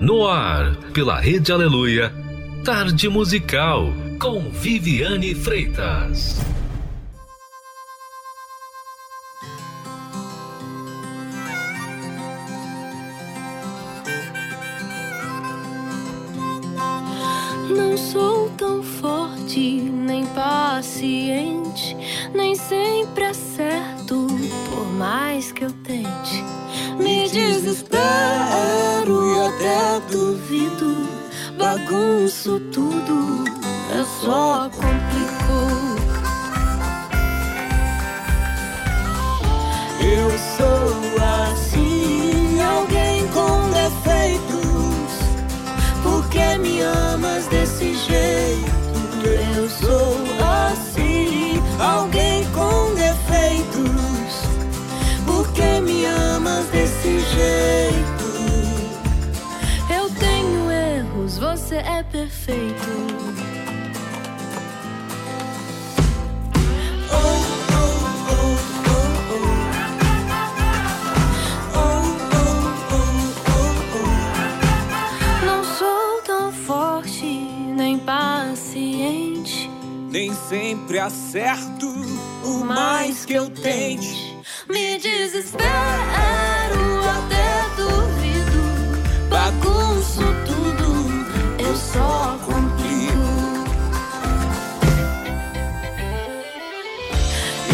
No ar, pela Rede Aleluia, Tarde Musical, com Viviane Freitas. Não sou tão forte, nem paciente, nem sempre acerto, por mais que eu tente. Me desespero bagunço tudo, eu só complico. Eu sou assim, alguém com defeitos. Por que me amas desse jeito? Eu sou assim, alguém com defeitos. Por que me amas desse jeito? Você é perfeito. Não sou tão forte, nem paciente. Nem sempre acerto, por mais que eu tente. Me desespero, até duvido. Bagunço tudo, eu só complico.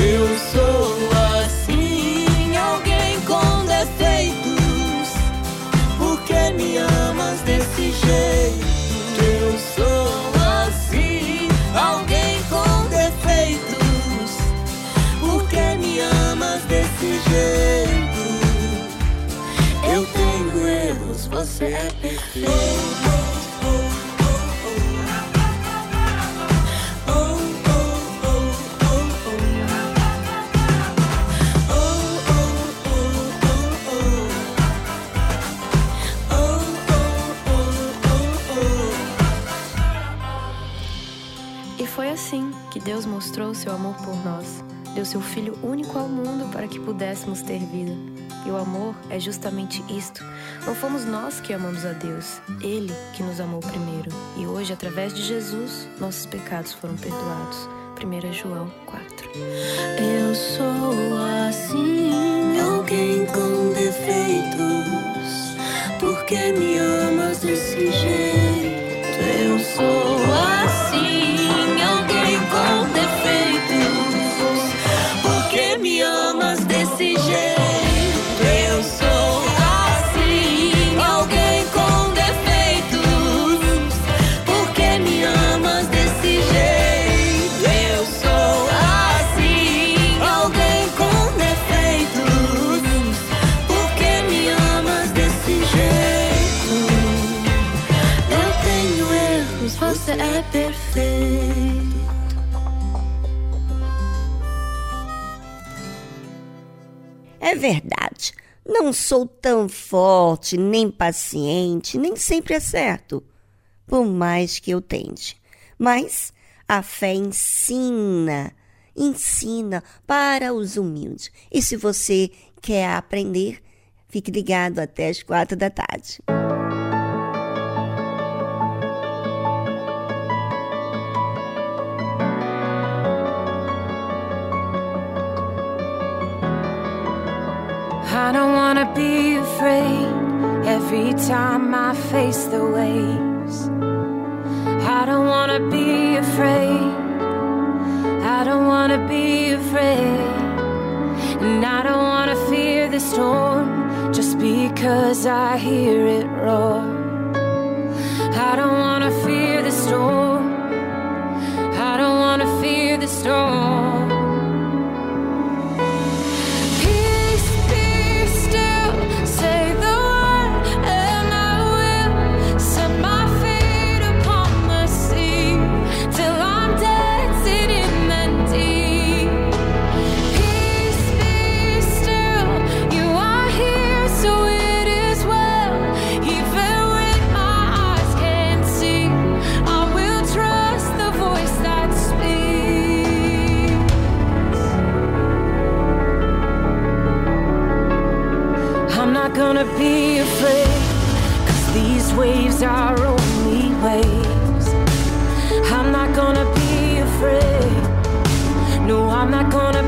Eu sou assim, alguém com defeitos. Por que me amas desse jeito? Eu sou assim, alguém com defeitos. Por que me amas desse jeito? Eu tenho erros, você é perfeito. Deus mostrou seu amor por nós. Deu seu Filho único ao mundo para que pudéssemos ter vida. E o amor é justamente isto. Não fomos nós que amamos a Deus, Ele que nos amou primeiro. E hoje, através de Jesus, nossos pecados foram perdoados. 1 João 4. Eu sou assim, alguém com defeitos. Por que me amas desse jeito? Eu sou assim, Não sou tão forte, nem paciente, nem sempre acerto, por mais que eu tente. Mas a fé ensina, ensina para os humildes. E se você quer aprender, fique ligado até as quatro da tarde. I don't wanna be afraid every time I face the waves. I don't wanna be afraid. I don't wanna be afraid. And I don't wanna fear the storm just because I hear it roar. I don't wanna fear the storm. I don't wanna fear the storm. gonna be afraid. Cause these waves are only waves. I'm not gonna be afraid. No, I'm not gonna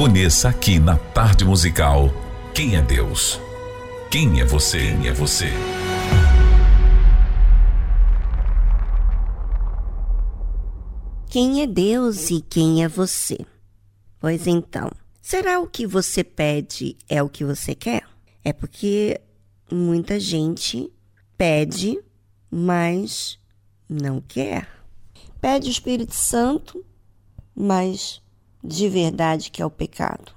Conheça aqui na Tarde Musical quem é Deus. Quem é você? Quem é você? Quem é Deus e quem é você? Pois então, será o que você pede é o que você quer? É porque muita gente pede, mas não quer. Pede o Espírito Santo, mas de verdade que é o pecado.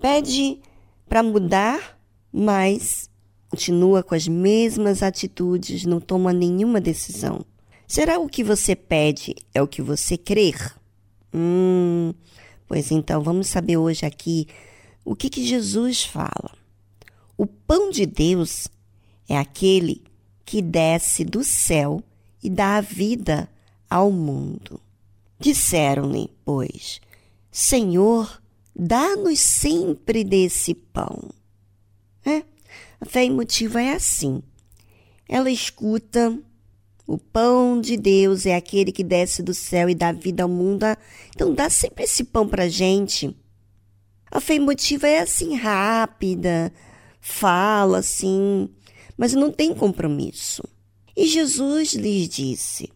Pede para mudar, mas continua com as mesmas atitudes, não toma nenhuma decisão. Será o que você pede é o que você crer? Hum, pois então vamos saber hoje aqui o que, que Jesus fala. O pão de Deus é aquele que desce do céu e dá a vida ao mundo. Disseram-lhe, pois, Senhor, dá-nos sempre desse pão. É, a fé emotiva é assim. Ela escuta o pão de Deus é aquele que desce do céu e dá vida ao mundo. Então dá sempre esse pão pra gente. A fé emotiva é assim rápida, fala assim, mas não tem compromisso. E Jesus lhes disse: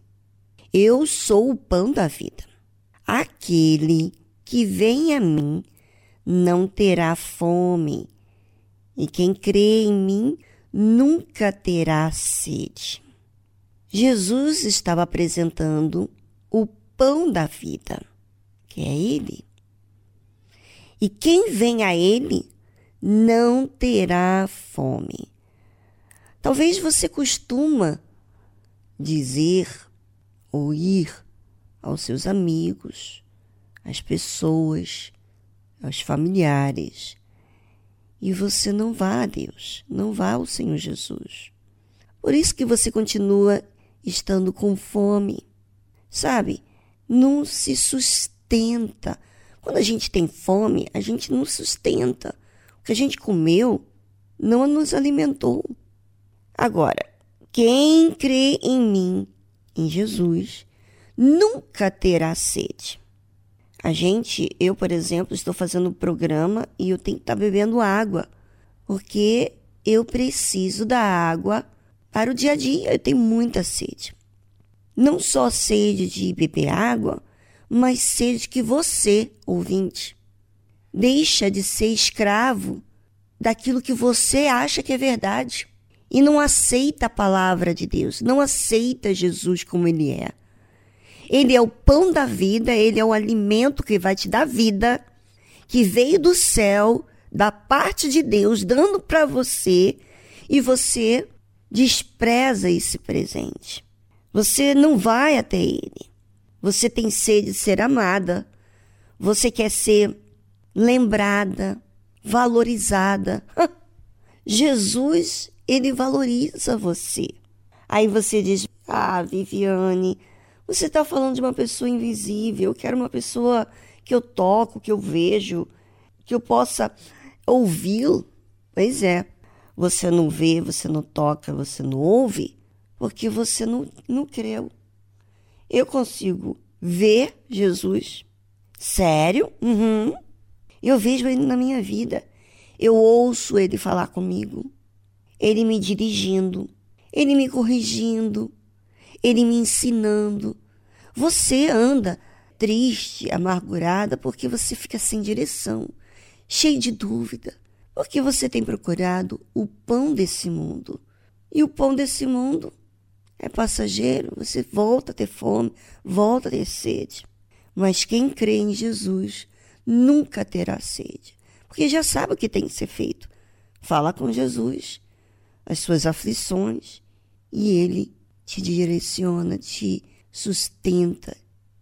Eu sou o pão da vida. Aquele que vem a mim não terá fome, e quem crê em mim nunca terá sede. Jesus estava apresentando o pão da vida, que é Ele. E quem vem a Ele não terá fome. Talvez você costuma dizer ou ir aos seus amigos, às pessoas, aos familiares, e você não vá a Deus, não vá ao Senhor Jesus. Por isso que você continua estando com fome. Sabe? Não se sustenta. Quando a gente tem fome, a gente não sustenta. O que a gente comeu não nos alimentou. Agora, quem crê em mim, em Jesus, nunca terá sede. A gente, eu, por exemplo, estou fazendo um programa e eu tenho que estar bebendo água, porque eu preciso da água para o dia a dia. Eu tenho muita sede. Não só sede de beber água, mas sede que você, ouvinte, deixa de ser escravo daquilo que você acha que é verdade e não aceita a palavra de Deus, não aceita Jesus como ele é. Ele é o pão da vida, ele é o alimento que vai te dar vida, que veio do céu, da parte de Deus, dando para você, e você despreza esse presente. Você não vai até ele. Você tem sede de ser amada. Você quer ser lembrada, valorizada. Jesus, ele valoriza você. Aí você diz: Ah, Viviane, você está falando de uma pessoa invisível. Eu quero uma pessoa que eu toco, que eu vejo, que eu possa ouvi-lo. Pois é, você não vê, você não toca, você não ouve, porque você não, não creu. Eu consigo ver Jesus. Sério? Uhum. Eu vejo ele na minha vida. Eu ouço ele falar comigo. Ele me dirigindo. Ele me corrigindo. Ele me ensinando. Você anda triste, amargurada, porque você fica sem direção, cheio de dúvida. Porque você tem procurado o pão desse mundo. E o pão desse mundo é passageiro, você volta a ter fome, volta a ter sede. Mas quem crê em Jesus nunca terá sede, porque já sabe o que tem que ser feito. Fala com Jesus, as suas aflições, e ele te direciona, te sustenta,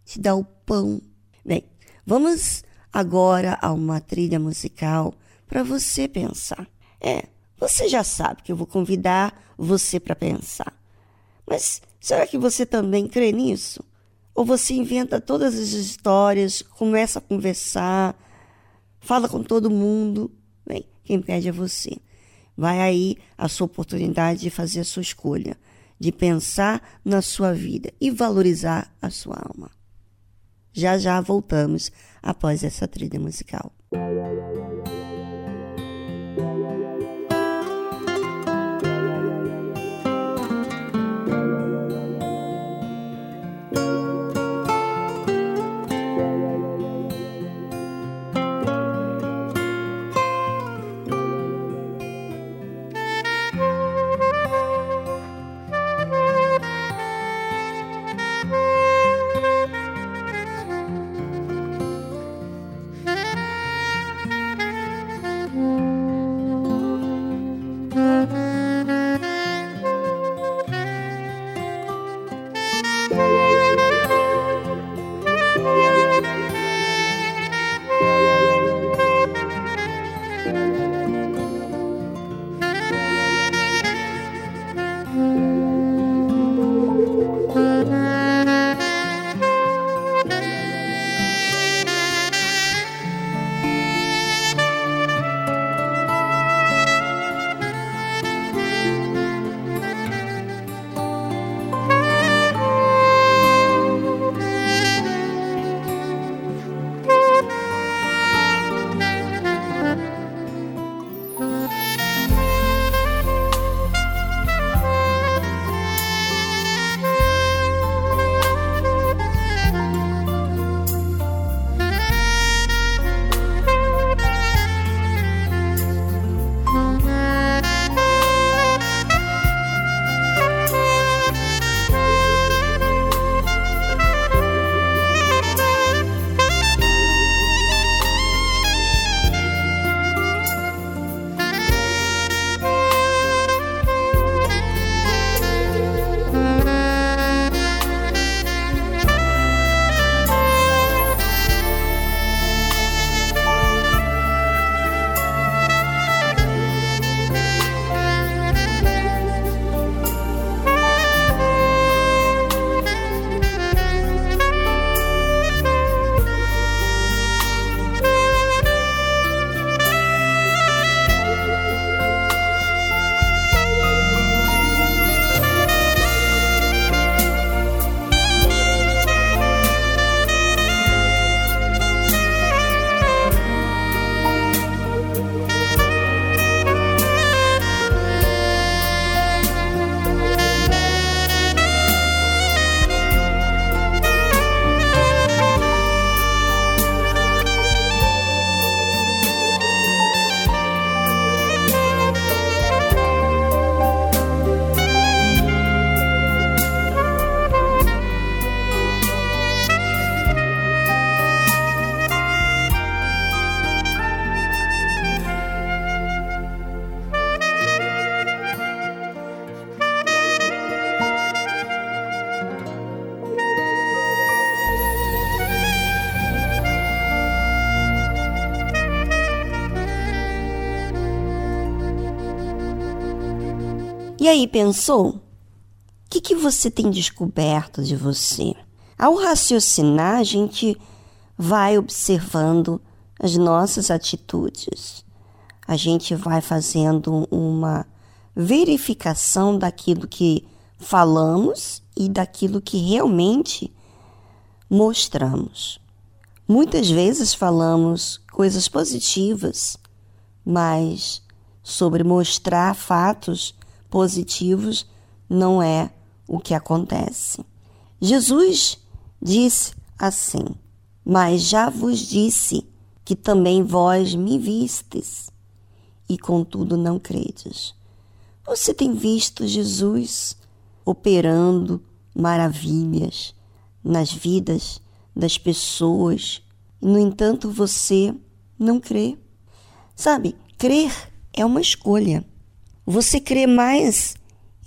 te dá o pão. Bem, vamos agora a uma trilha musical para você pensar. É, você já sabe que eu vou convidar você para pensar. Mas será que você também crê nisso? Ou você inventa todas as histórias, começa a conversar, fala com todo mundo? Bem, quem pede é você. Vai aí a sua oportunidade de fazer a sua escolha, de pensar na sua vida e valorizar a sua alma. Já já voltamos após essa trilha musical. E aí, pensou? O que, que você tem descoberto de você? Ao raciocinar, a gente vai observando as nossas atitudes. A gente vai fazendo uma verificação daquilo que falamos e daquilo que realmente mostramos. Muitas vezes falamos coisas positivas, mas sobre mostrar fatos positivos não é o que acontece. Jesus disse assim: Mas já vos disse que também vós me vistes, e contudo não credes. Você tem visto Jesus operando maravilhas nas vidas das pessoas, e no entanto você não crê. Sabe, crer é uma escolha. Você crê mais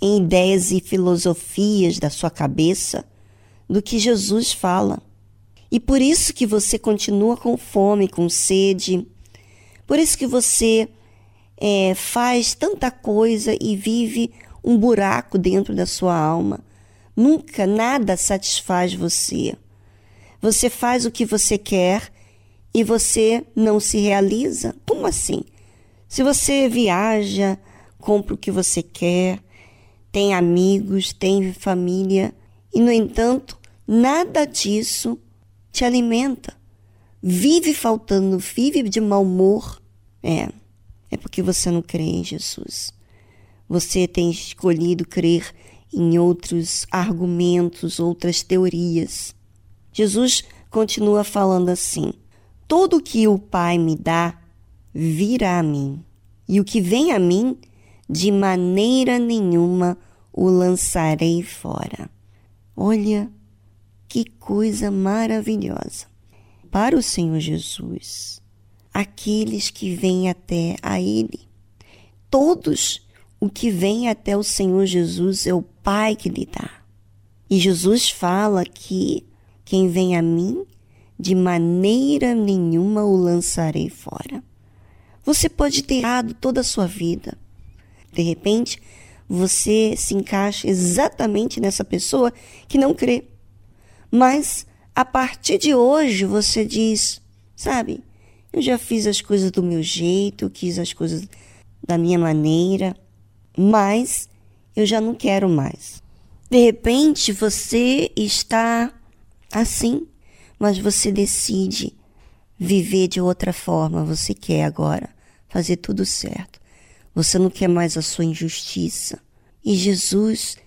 em ideias e filosofias da sua cabeça do que Jesus fala. E por isso que você continua com fome, com sede, Por isso que você é, faz tanta coisa e vive um buraco dentro da sua alma. Nunca nada satisfaz você. Você faz o que você quer e você não se realiza. Como assim? Se você viaja, compra o que você quer, tem amigos, tem família, e no entanto, nada disso te alimenta. Vive faltando, vive de mau humor. É, é porque você não crê em Jesus. Você tem escolhido crer em outros argumentos, outras teorias. Jesus continua falando assim: Todo que o Pai me dá virá a mim, e o que vem a mim, de maneira nenhuma o lançarei fora. Olha que coisa maravilhosa. Para o Senhor Jesus, aqueles que vêm até a Ele, todos o que vem até o Senhor Jesus é o Pai que lhe dá. E Jesus fala que quem vem a mim, de maneira nenhuma o lançarei fora. Você pode ter errado toda a sua vida. De repente, você se encaixa exatamente nessa pessoa que não crê. Mas a partir de hoje você diz, sabe, eu já fiz as coisas do meu jeito, quis as coisas da minha maneira, mas eu já não quero mais. De repente você está assim, mas você decide viver de outra forma, você quer agora fazer tudo certo. Você não quer mais a sua injustiça. E Jesus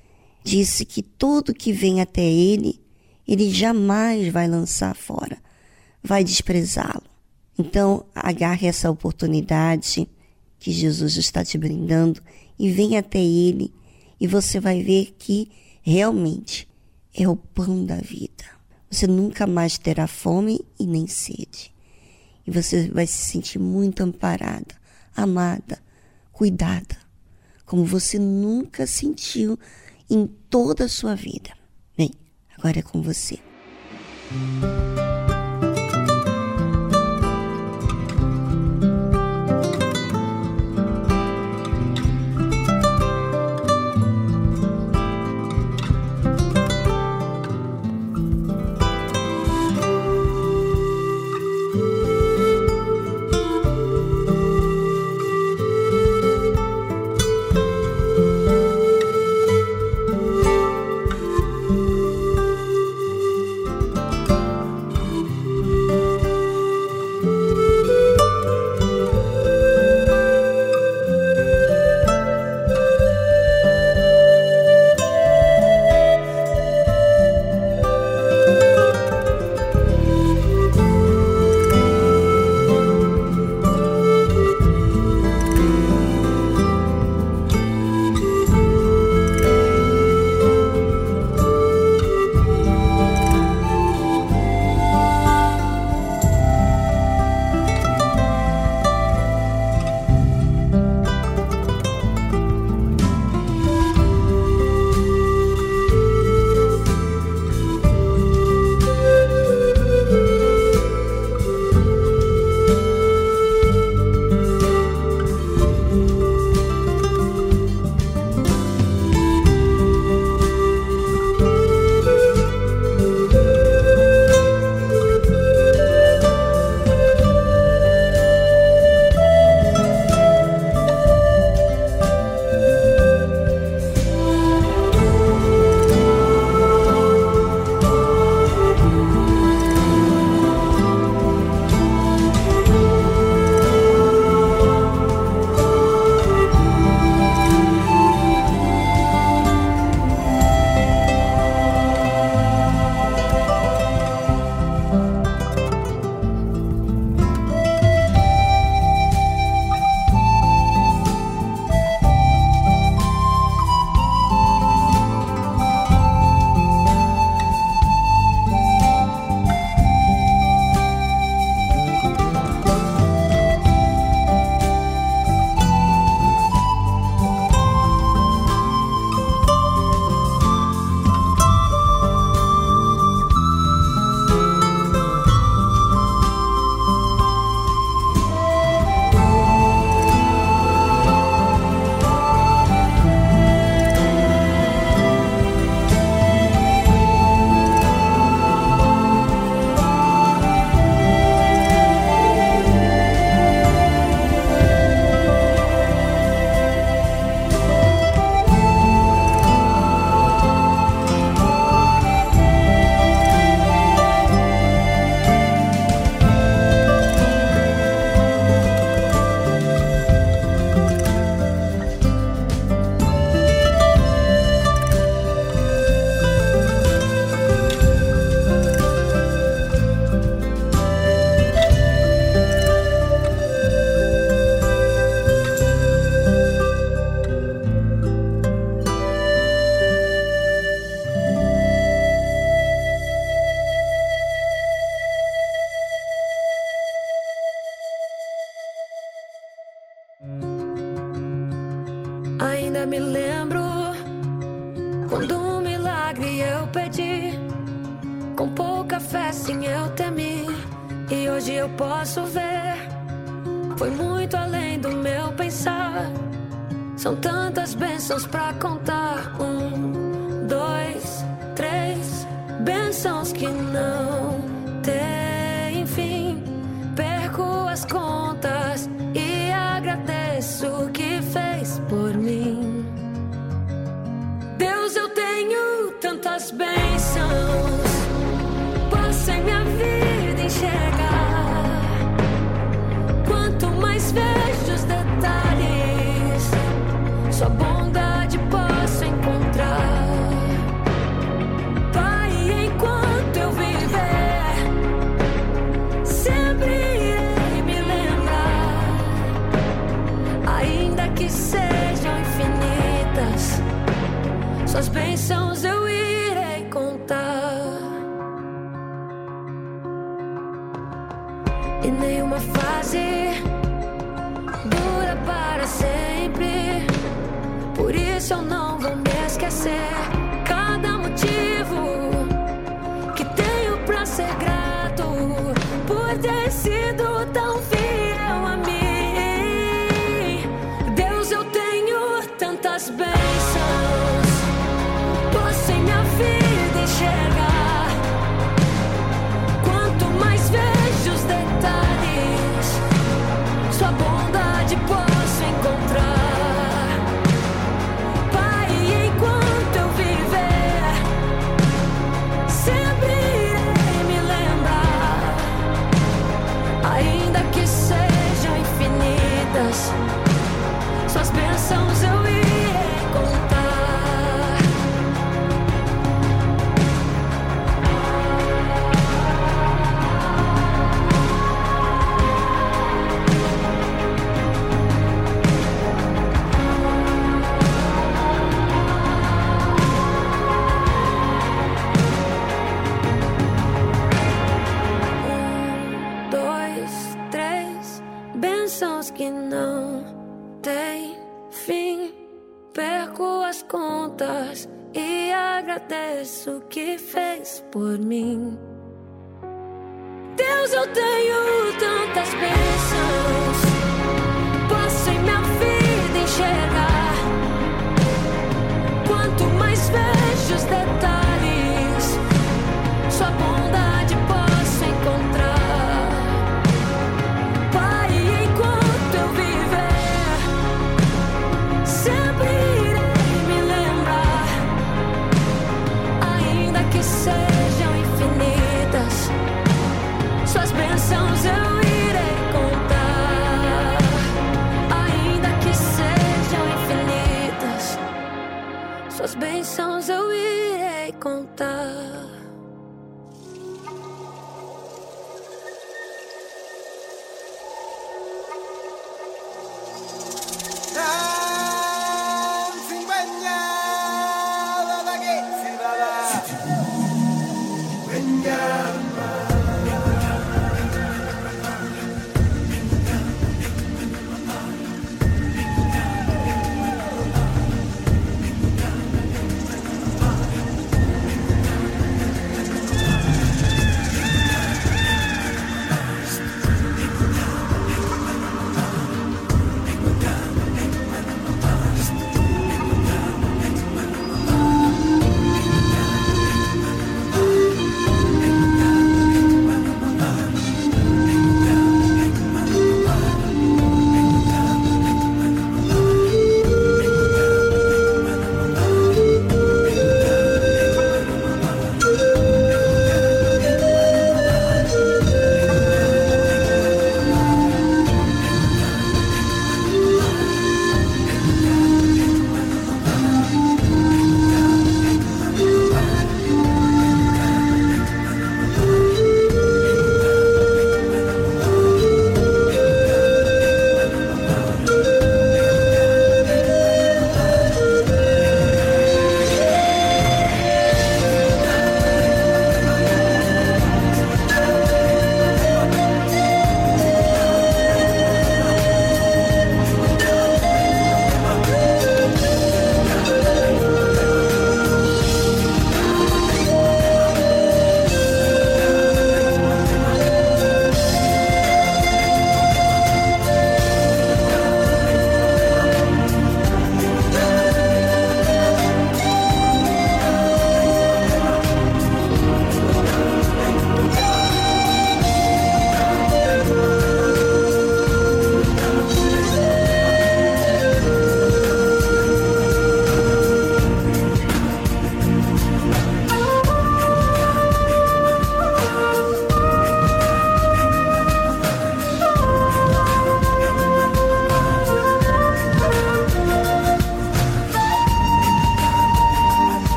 disse que todo que vem até ele, ele jamais vai lançar fora, vai desprezá-lo. Então, agarre essa oportunidade que Jesus está te brindando e venha até ele e você vai ver que realmente é o pão da vida. Você nunca mais terá fome e nem sede. E você vai se sentir muito amparada, amada, cuidada, como você nunca sentiu em toda a sua vida. Bem, agora é com você.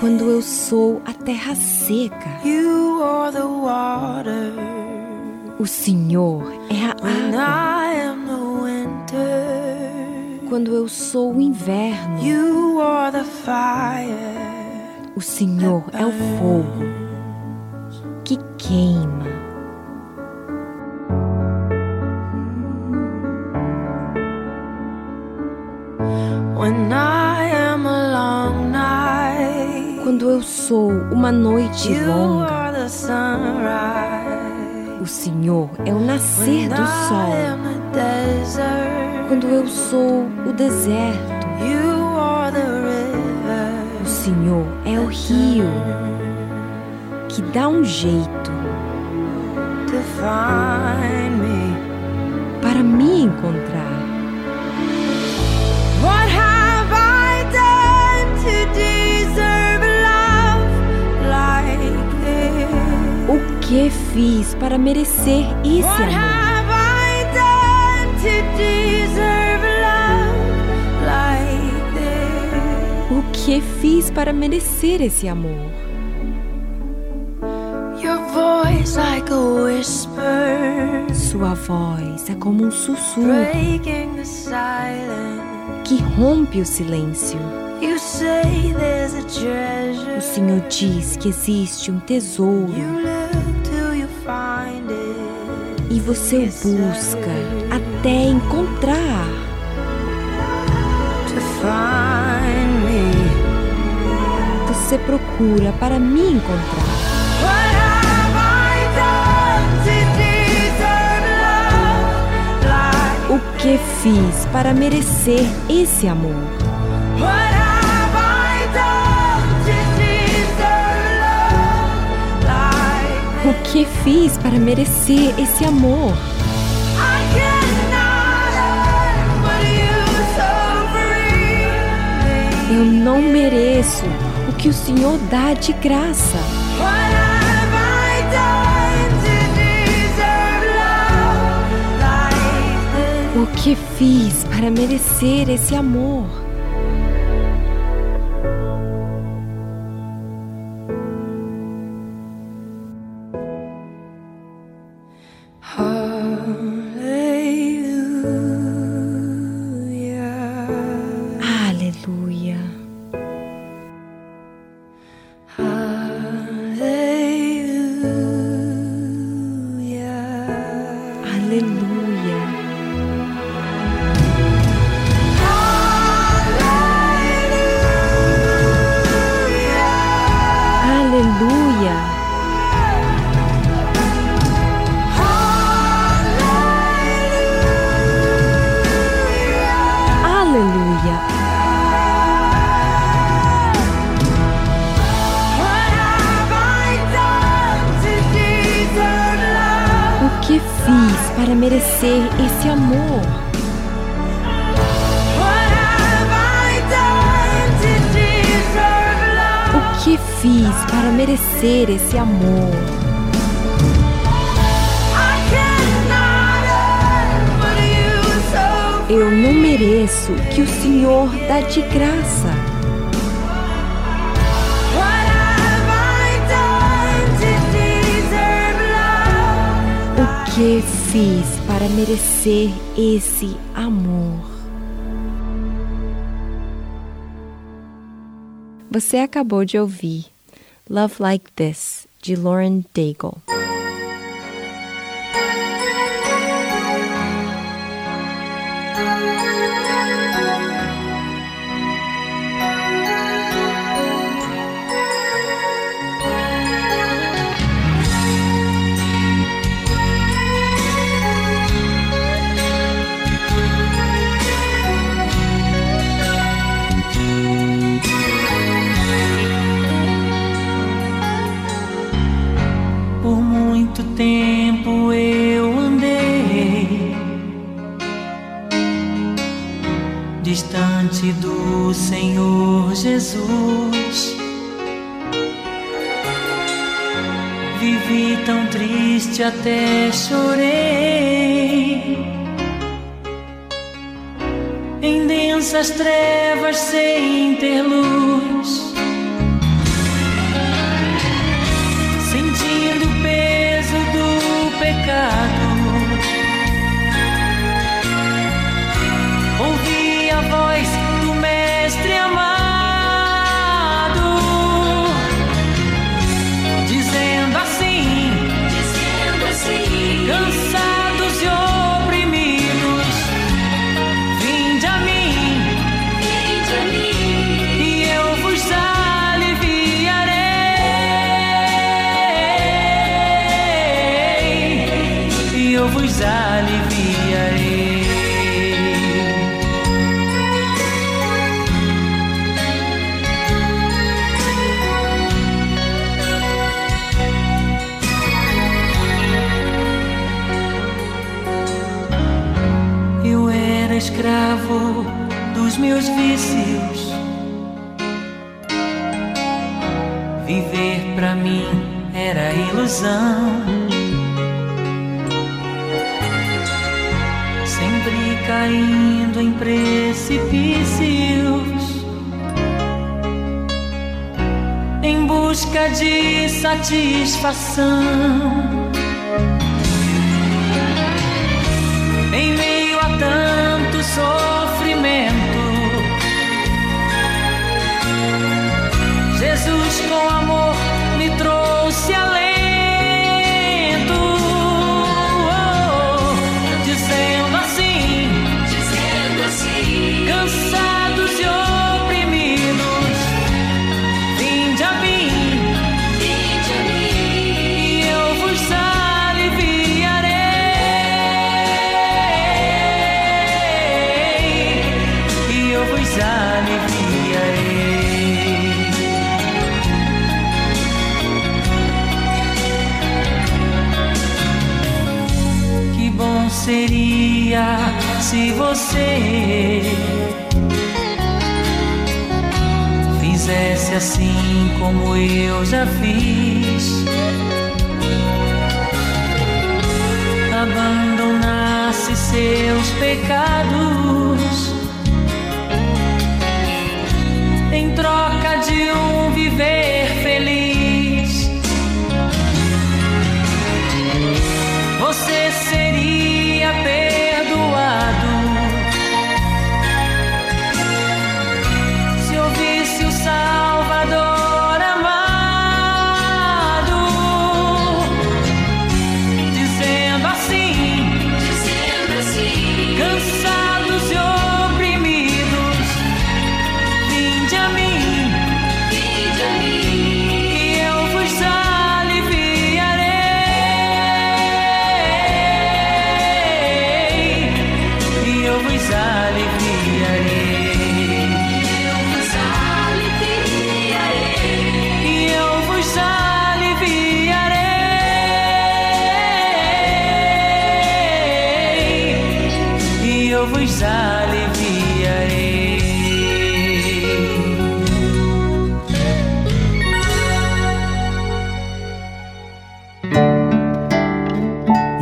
Quando eu sou a terra seca, o Senhor é a água. Quando eu sou o inverno, o Senhor é o fogo que queima. Uma noite longa, o Senhor é o nascer do sol. Quando eu sou o deserto, o Senhor é o rio que dá um jeito para me encontrar. Que fiz para merecer esse amor? O que fiz para merecer esse amor? Your voice like a whisper, Sua voz é como um sussurro que rompe o silêncio. O. Senhor diz que existe um tesouro e você busca até encontrar. Você procura para me encontrar. O que fiz para merecer esse amor? Que fiz para merecer esse amor? Eu não mereço o que o Senhor dá de graça. O que fiz para merecer esse amor? Merecer esse amor? Eu não mereço que o Senhor dá de graça. O que fiz para merecer esse amor? Você acabou de ouvir Love Like This, de Daigle. Triste escravo dos meus vícios. Viver pra mim era ilusão. Sempre caindo em precipícios. Em busca de satisfação. em meio a tanto sofrimento. Jesus com amor se você fizesse assim como eu já fiz. Abandonasse seus pecados em troca de um viver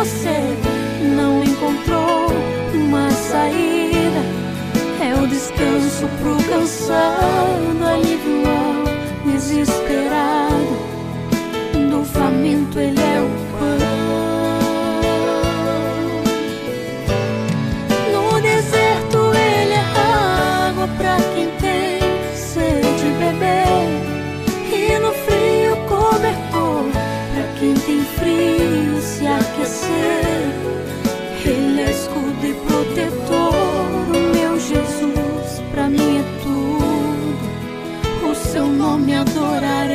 você não encontrou uma saída. É o descanso pro cansado, alívio ao desesperado. Do faminto ele é o você. Ele é escudo e protetor, o meu Jesus, pra mim é tudo. O seu nome adorarei.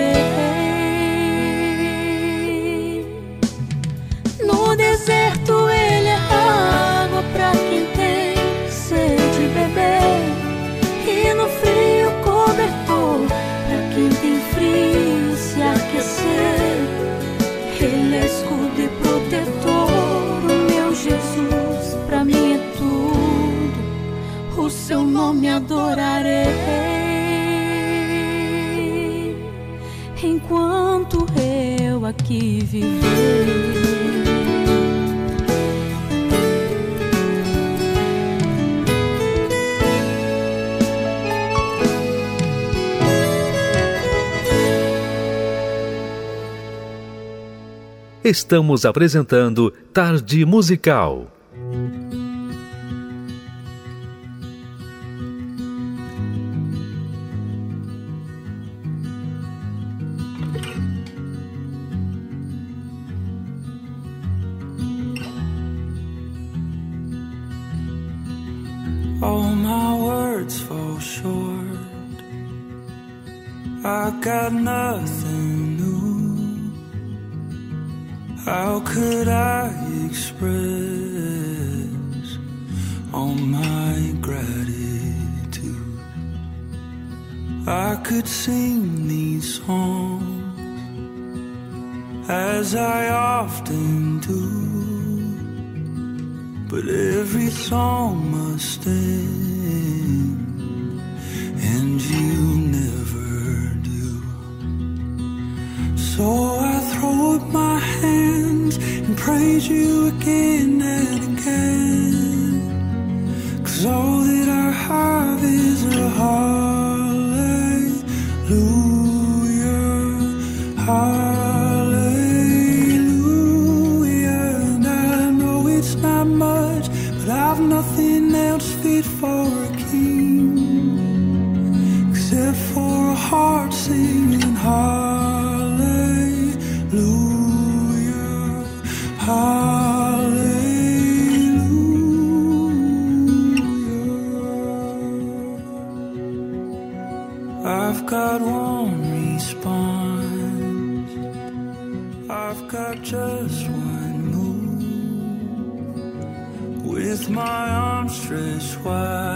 seu nome adorarei enquanto eu aqui viver. Estamos apresentando Tarde Musical. I've nothing else fit for a king except for a heart singing hallelujah. hallelujah. What.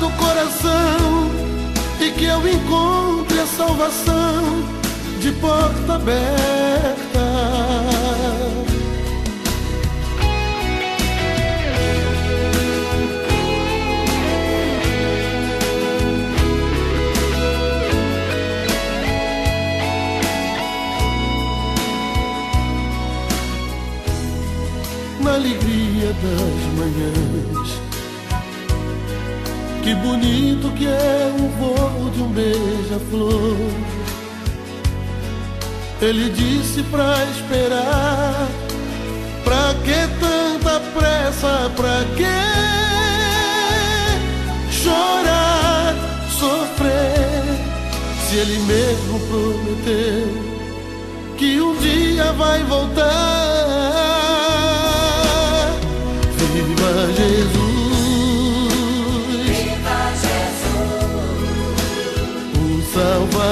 do coração e que eu encontre a salvação de porta aberta. na alegria das manhãs que bonito que é o voo de um beija-flor. Ele disse pra esperar. Pra que tanta pressa? Pra que chorar, sofrer? Se ele mesmo prometeu que um dia vai voltar. Viva Jesus.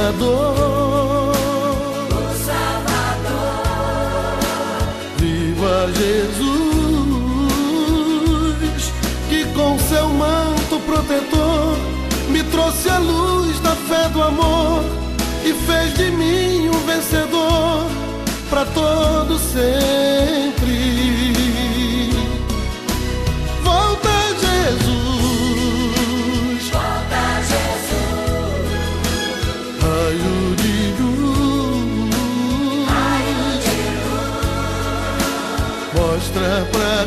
Salvador. o Salvador. Viva Jesus, que com seu manto protetor me trouxe a luz da fé do amor e fez de mim um vencedor para todo sempre.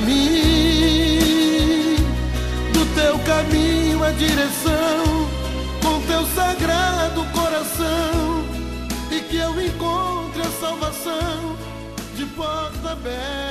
Mim do teu caminho a direção, com teu sagrado coração, e que eu encontre a salvação de porta aberta.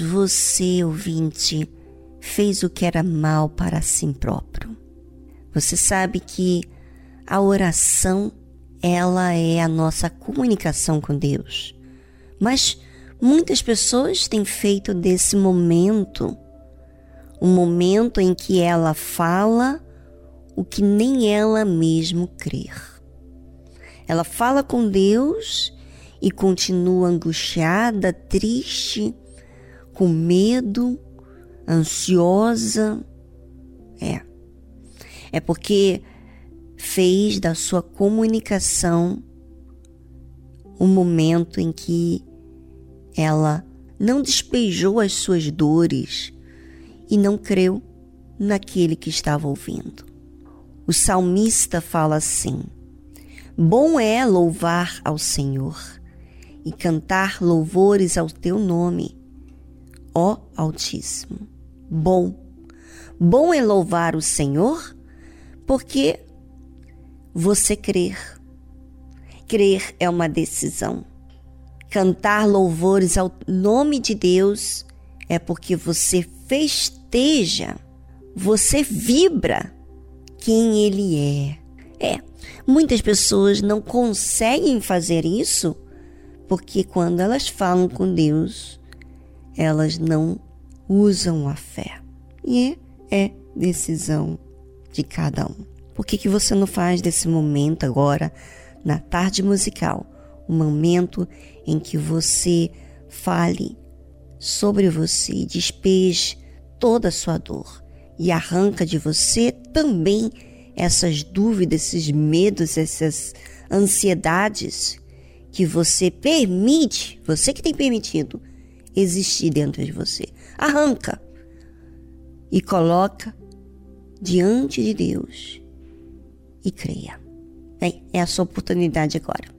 você, ouvinte, fez o que era mal para si próprio? Você sabe que a oração, ela é a nossa comunicação com Deus. Mas muitas pessoas têm feito desse momento um momento em que ela fala o que nem ela mesmo crer. Ela fala com Deus e continua angustiada, triste, com medo, ansiosa. É. É porque fez da sua comunicação um momento em que ela não despejou as suas dores e não creu naquele que estava ouvindo. O salmista fala assim: Bom é louvar ao Senhor e cantar louvores ao teu nome, ó Altíssimo. Bom. Bom é louvar o Senhor porque você crer. Crer é uma decisão. Cantar louvores ao nome de Deus é porque você festeja, você vibra quem Ele é. É, muitas pessoas não conseguem fazer isso porque quando elas falam com Deus, elas não usam a fé. E é decisão de cada um. Por que, que você não faz desse momento agora, na tarde musical, um momento em que você fale sobre você despeje toda a sua dor e arranca de você também essas dúvidas, esses medos, essas ansiedades que você permite, você que tem permitido existir dentro de você. Arranca e coloca diante de Deus e creia. Bem, é a sua oportunidade agora.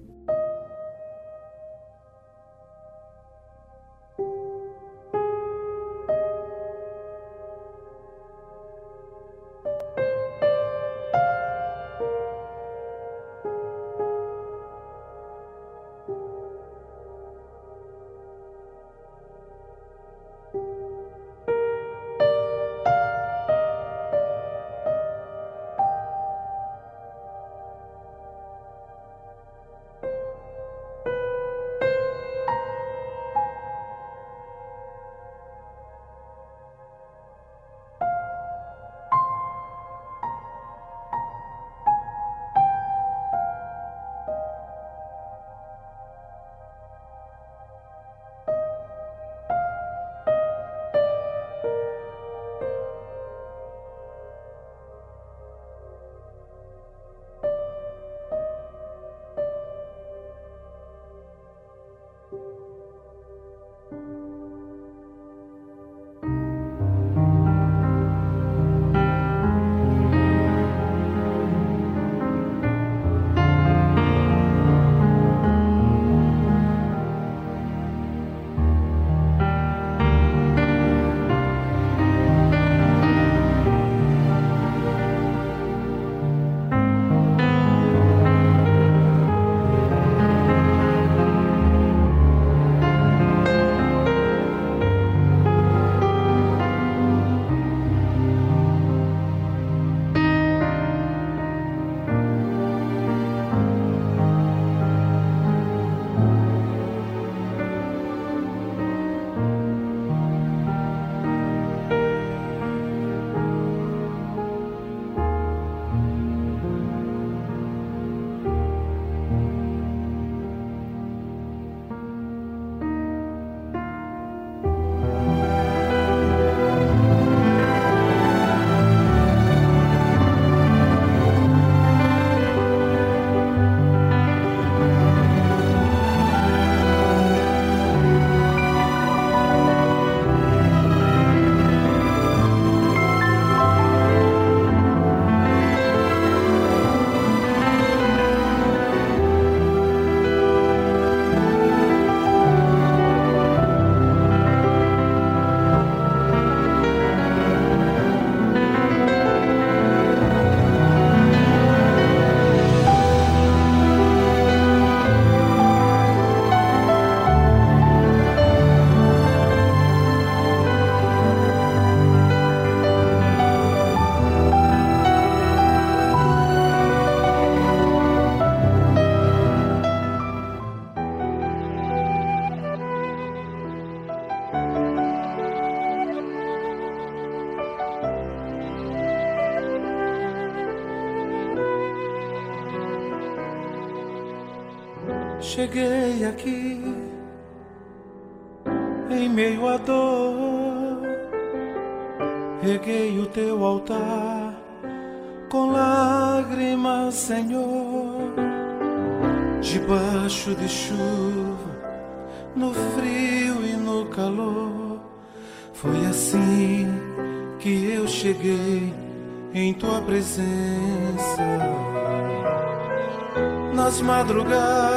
Cheguei aqui em meio à dor, reguei o teu altar com lágrimas, Senhor, debaixo de chuva, no frio e no calor. Foi assim que eu cheguei em tua presença. Nas madrugadas,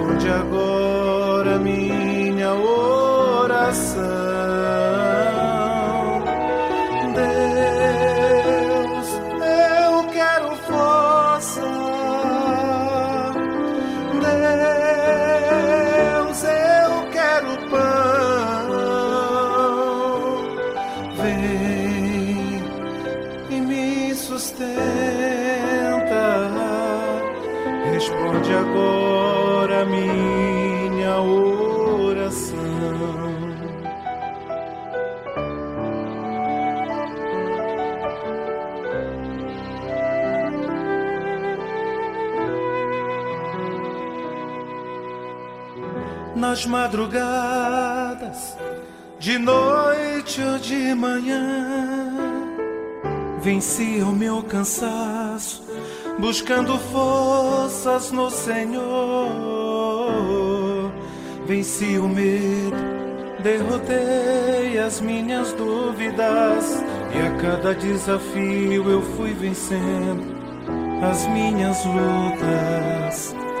Responde agora minha oração. Madrugadas, de noite ou de manhã. Venci o meu cansaço, buscando forças no Senhor. Venci o medo, derrotei as minhas dúvidas, e a cada desafio eu fui vencendo as minhas lutas.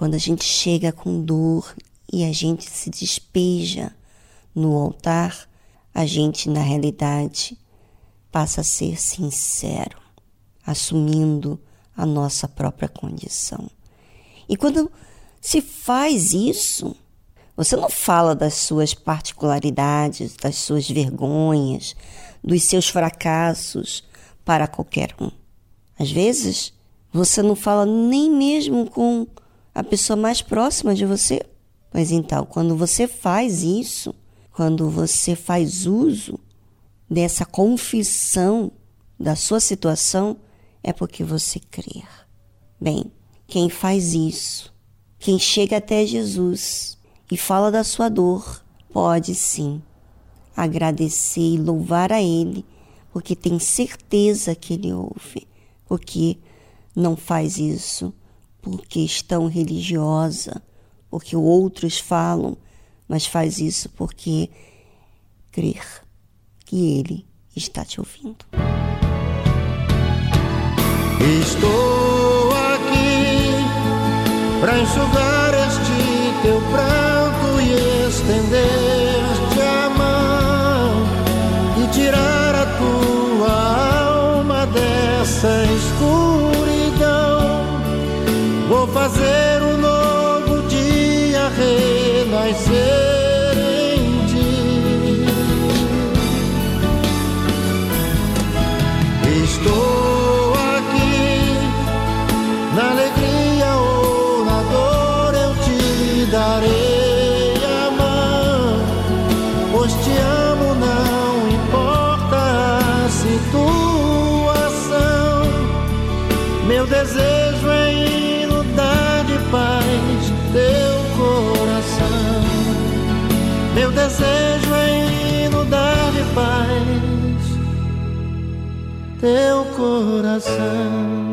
quando a gente chega com dor e a gente se despeja no altar, a gente, na realidade, passa a ser sincero, assumindo a nossa própria condição. E quando se faz isso, você não fala das suas particularidades, das suas vergonhas, dos seus fracassos para qualquer um. Às vezes, você não fala nem mesmo com a pessoa mais próxima de você. Mas então, quando você faz isso, quando você faz uso dessa confissão da sua situação, é porque você crê. Bem, quem faz isso, quem chega até Jesus e fala da sua dor, pode sim agradecer e louvar a Ele, porque tem certeza que Ele ouve, porque não faz isso por questão religiosa, porque outros falam, mas faz isso porque crer que Ele está te ouvindo. Estou aqui para enxugar este teu pranto e estender-te desejo é inundar de paz teu coração.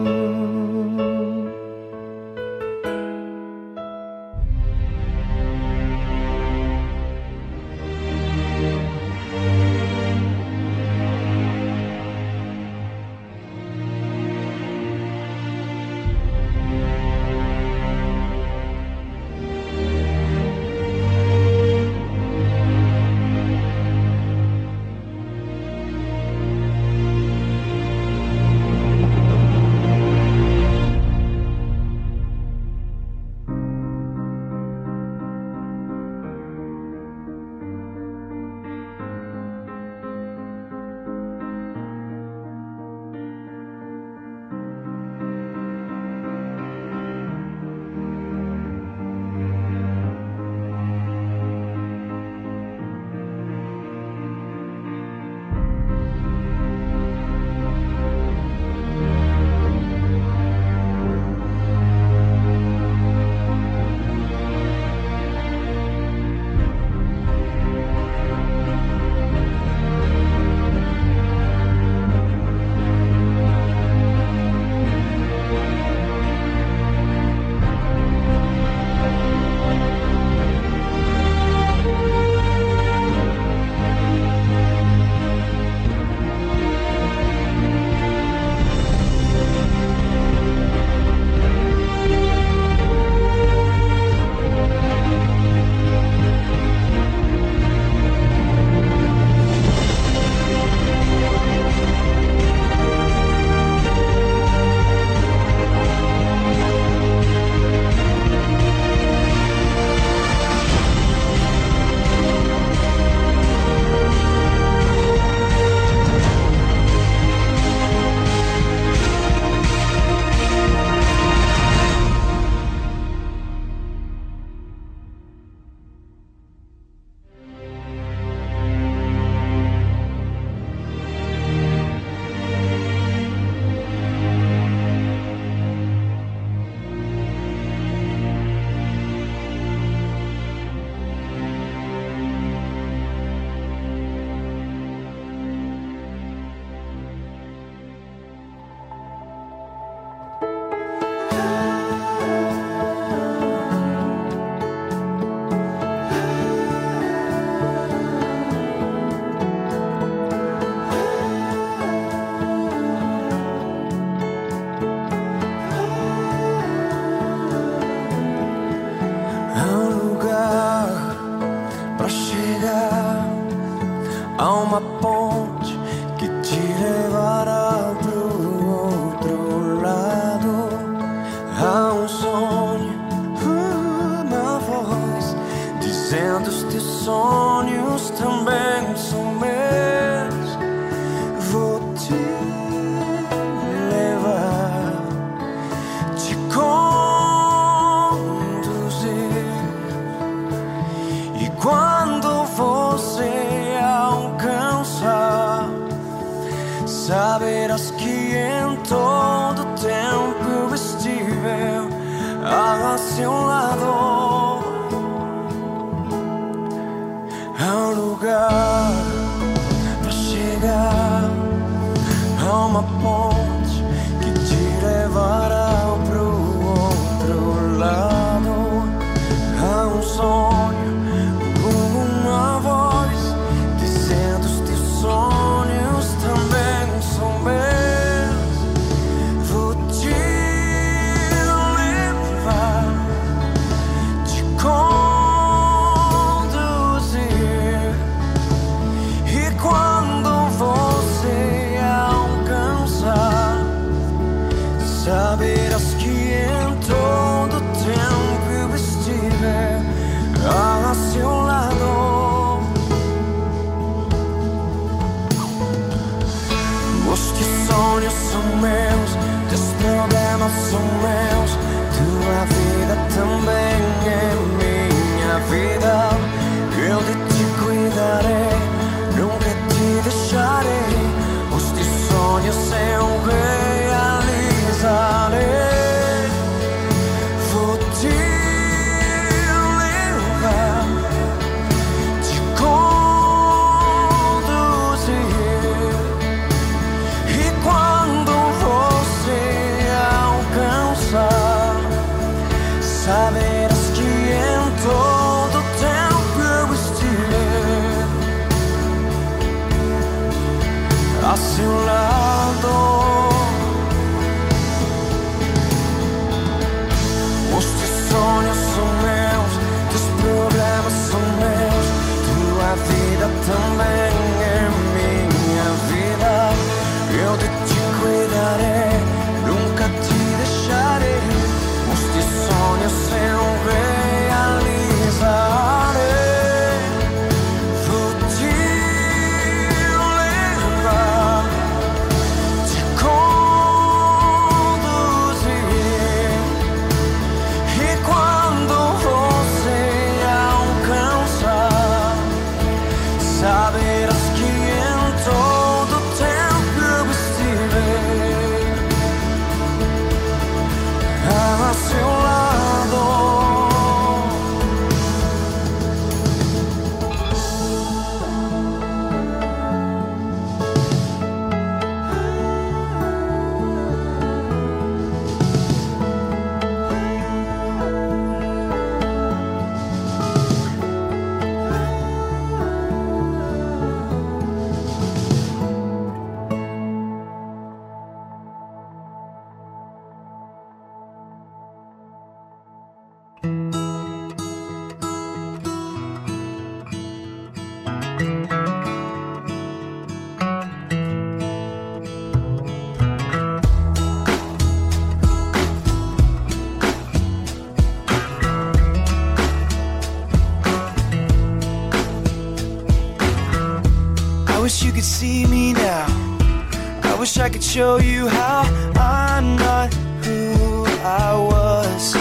Show you how I'm not who I was.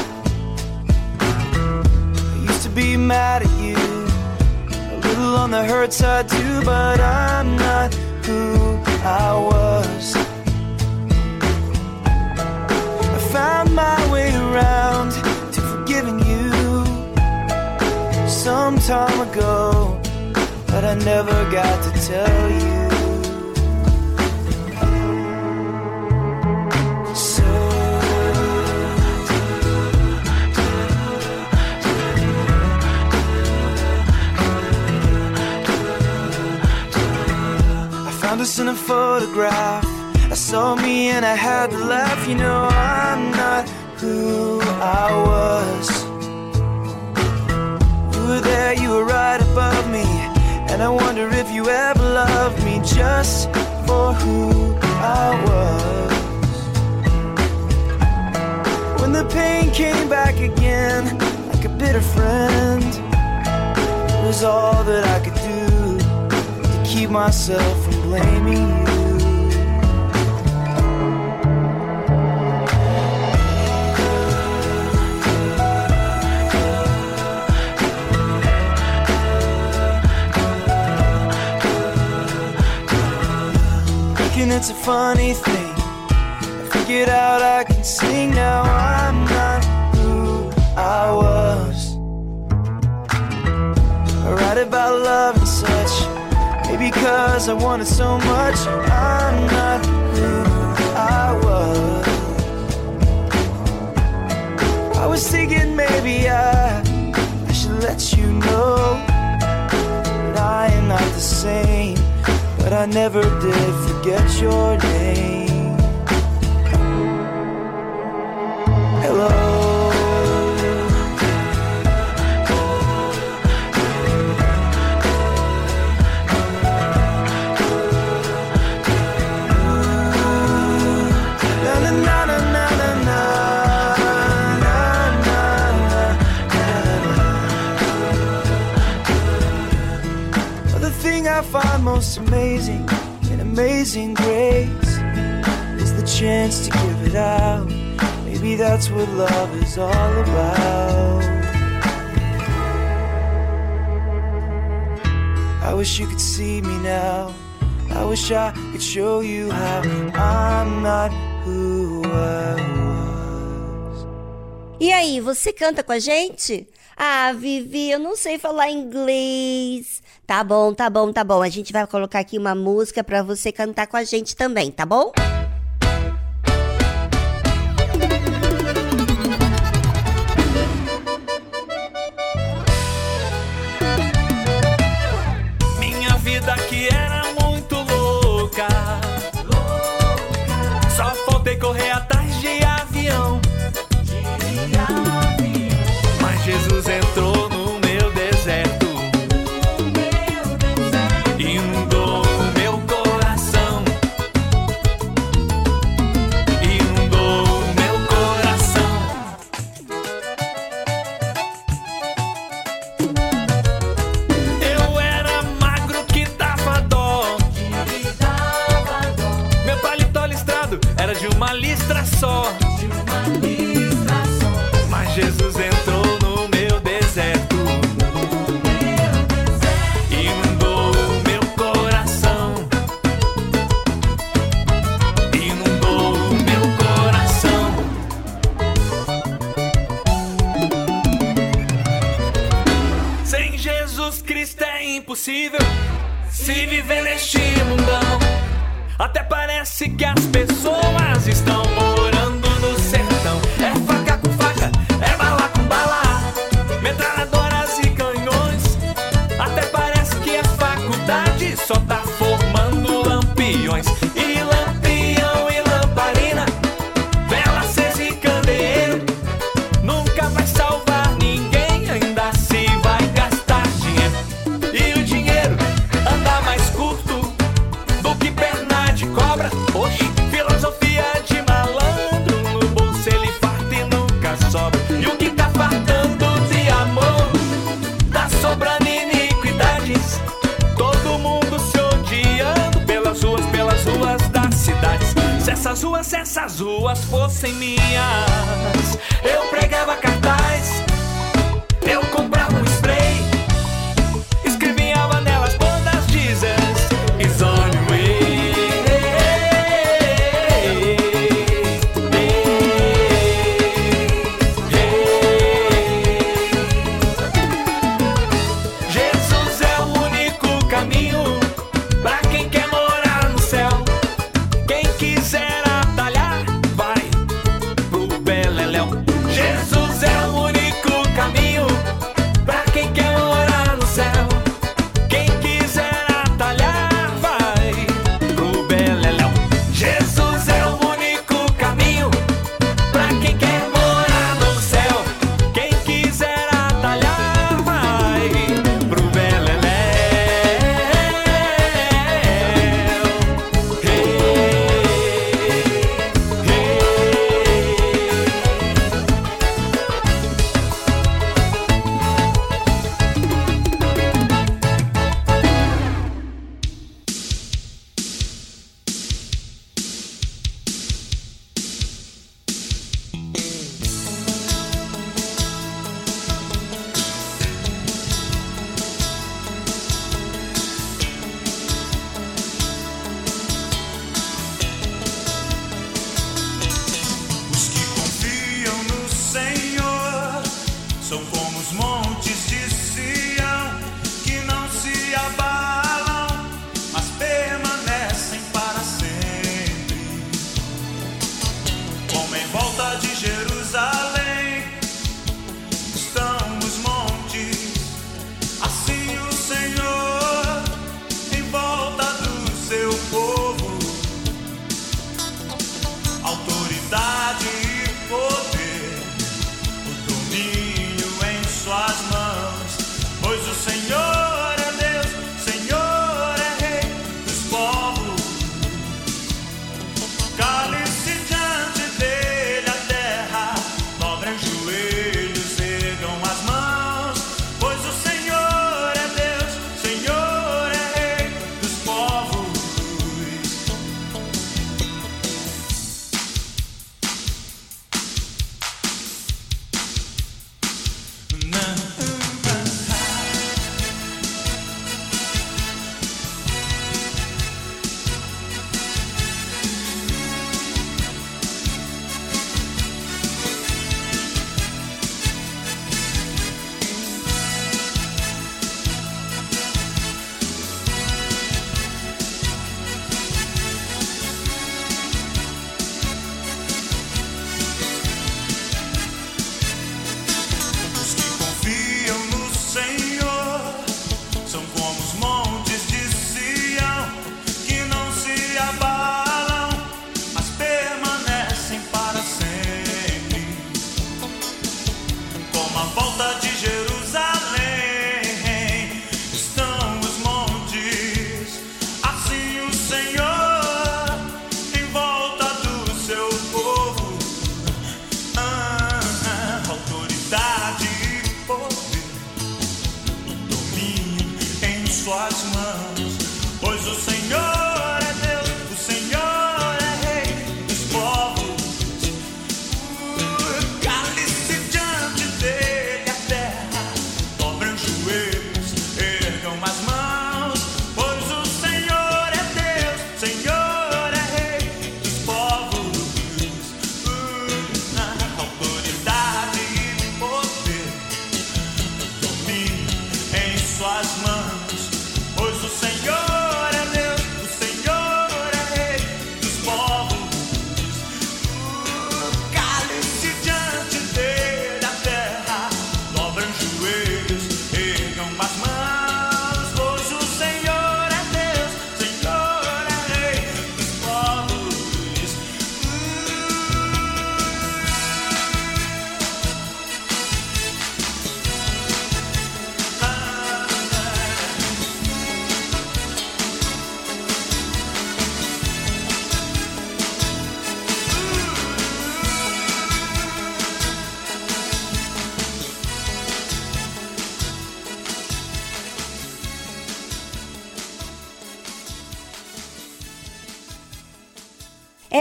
I used to be mad at you, a little on the hurt side too, but I'm not who I was. I found my way around to forgiving you some time ago but I never got to tell you. Found us in a photograph. I saw me and I had to laugh. You know I'm not who I was. You were there, you were right above me. And I wonder if you ever loved me just for who I was. When the pain came back again, like a bitter friend, it was all that I could do to keep myself from blaming it's a funny thing. I figured out I can sing now. I'm not who I was. I write about love. Maybe because I wanted so much. I'm not who I was. I was thinking maybe I, I should let you know that I am not the same. But I never did forget your name. most amazing and amazing grace is the chance to give it out. Maybe that's what love is all about. I wish you could see me now. I wish I could show you how I'm not who I was. E aí, você canta com a gente? Ah, Vivi, eu não sei falar inglês. Tá bom, tá bom, tá bom. A gente vai colocar aqui uma música para você cantar com a gente também, tá bom?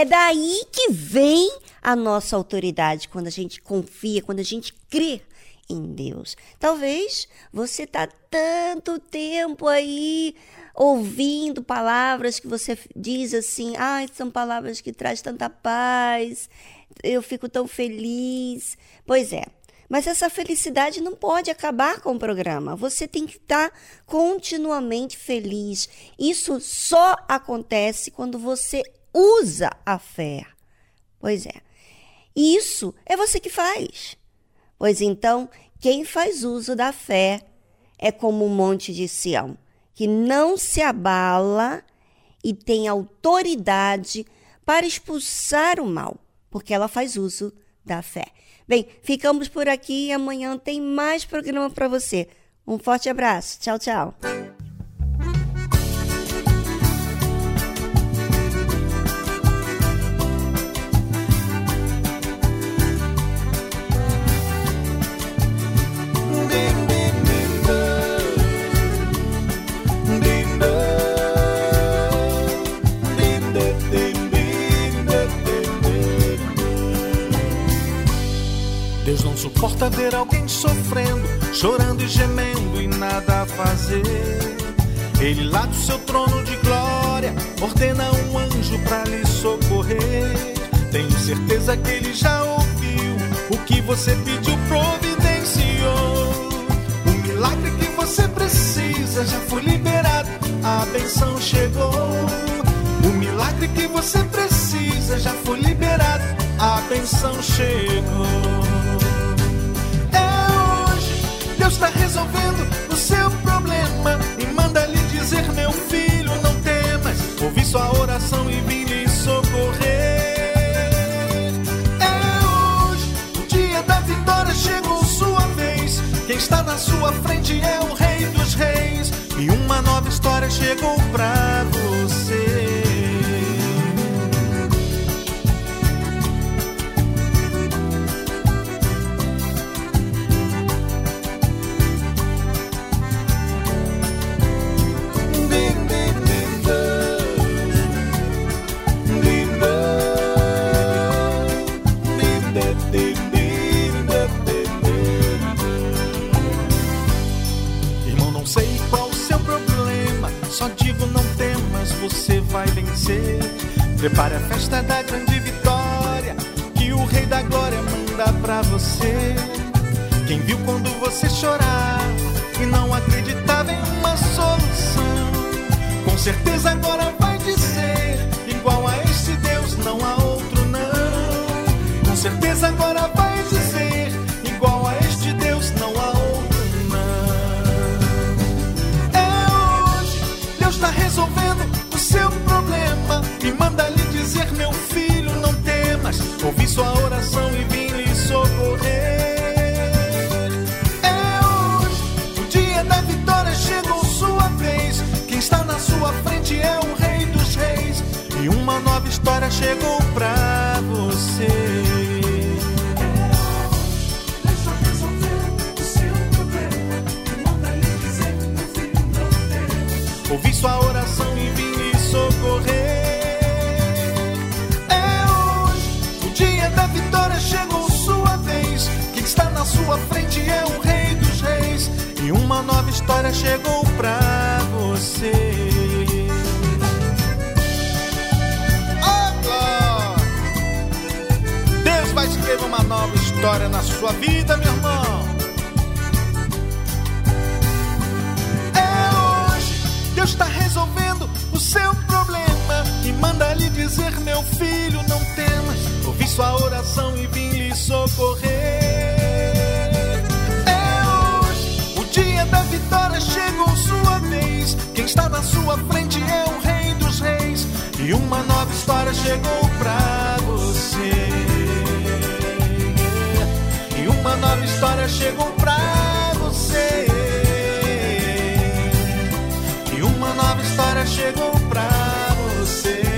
Daí que vem a nossa autoridade, quando a gente confia, quando a gente crê em Deus. Talvez você está tanto tempo aí ouvindo palavras que você diz assim, ah, são palavras que traz tanta paz, eu fico tão feliz. Pois é, mas essa felicidade não pode acabar com o programa. Você tem que estar continuamente feliz. Isso só acontece quando você usa a fé. Pois é. Isso é você que faz. Pois então, quem faz uso da fé é como um monte de Sião, que não se abala e tem autoridade para expulsar o mal, porque ela faz uso da fé. Bem, ficamos por aqui e amanhã tem mais programa para você. Um forte abraço. Tchau, tchau. Ver alguém sofrendo, chorando e gemendo e nada a fazer. Ele lá do seu trono de glória ordena um anjo para lhe socorrer. Tenho certeza que ele já ouviu o que você pediu, providenciou. O milagre que você precisa já foi liberado, a benção chegou. O milagre que você precisa já foi liberado, a benção chegou. Está resolvendo o seu problema e manda lhe dizer, meu filho, não temas. Ouvi sua oração e vim lhe socorrer. É hoje, o dia da vitória chegou sua vez. Quem está na sua frente é o Rei dos Reis e uma nova história chegou pra você. Vencer. Prepare a festa da grande vitória que o Rei da Glória manda pra você. Quem viu quando você chorar e não acreditava em uma solução, com certeza agora vai dizer: igual a este Deus não há outro não. Com certeza agora vai sua oração e vim lhe socorrer. É hoje, o dia da vitória chegou sua vez. Quem está na sua frente é o Rei dos Reis e uma nova história chegou pra você. Ouvi sua oração nova história chegou pra você. Oh, glória! Deus vai escrever uma nova história na sua vida, meu irmão. É hoje, Deus está resolvendo o seu problema e manda lhe dizer, meu filho, não temas. Ouvi sua oração e vim lhe socorrer. Agora chegou sua vez. Quem está na sua frente é o Rei dos Reis. E uma nova história chegou pra você. E uma nova história chegou pra você. E uma nova história chegou pra você.